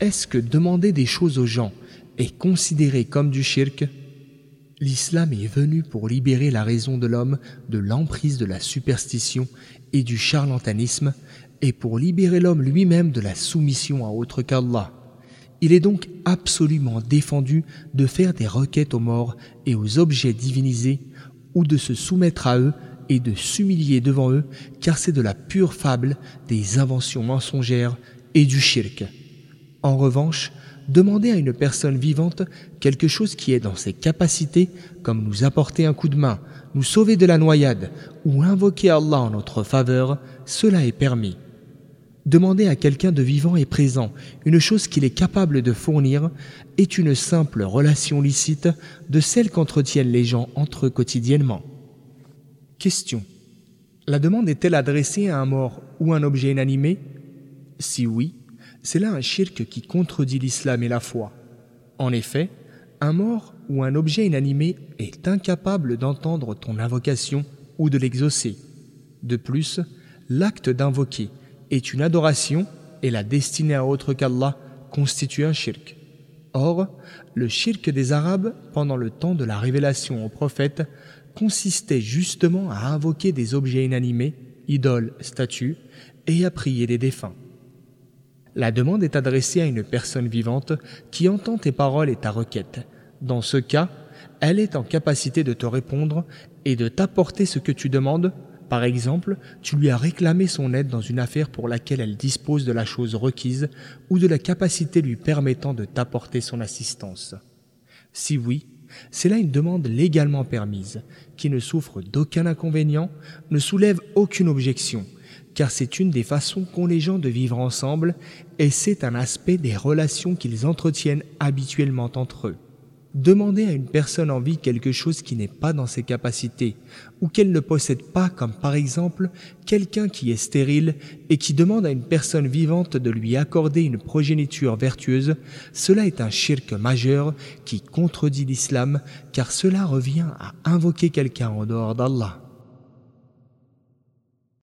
est-ce que demander des choses aux gens est considéré comme du shirk? L'islam est venu pour libérer la raison de l'homme de l'emprise de la superstition et du charlatanisme et pour libérer l'homme lui-même de la soumission à autre qu'Allah. Il est donc absolument défendu de faire des requêtes aux morts et aux objets divinisés ou de se soumettre à eux et de s'humilier devant eux car c'est de la pure fable, des inventions mensongères et du shirk. En revanche, demander à une personne vivante quelque chose qui est dans ses capacités, comme nous apporter un coup de main, nous sauver de la noyade ou invoquer Allah en notre faveur, cela est permis. Demander à quelqu'un de vivant et présent une chose qu'il est capable de fournir est une simple relation licite de celle qu'entretiennent les gens entre eux quotidiennement. Question. La demande est-elle adressée à un mort ou un objet inanimé? Si oui, c'est là un shirk qui contredit l'islam et la foi. En effet, un mort ou un objet inanimé est incapable d'entendre ton invocation ou de l'exaucer. De plus, l'acte d'invoquer est une adoration et la destinée à autre qu'Allah constitue un shirk. Or, le shirk des Arabes, pendant le temps de la révélation au prophète, consistait justement à invoquer des objets inanimés, idoles, statues, et à prier des défunts. La demande est adressée à une personne vivante qui entend tes paroles et ta requête. Dans ce cas, elle est en capacité de te répondre et de t'apporter ce que tu demandes. Par exemple, tu lui as réclamé son aide dans une affaire pour laquelle elle dispose de la chose requise ou de la capacité lui permettant de t'apporter son assistance. Si oui, c'est là une demande légalement permise, qui ne souffre d'aucun inconvénient, ne soulève aucune objection, car c'est une des façons qu'ont les gens de vivre ensemble et c'est un aspect des relations qu'ils entretiennent habituellement entre eux. Demander à une personne en vie quelque chose qui n'est pas dans ses capacités ou qu'elle ne possède pas, comme par exemple quelqu'un qui est stérile et qui demande à une personne vivante de lui accorder une progéniture vertueuse, cela est un shirk majeur qui contredit l'islam car cela revient à invoquer quelqu'un en dehors d'Allah.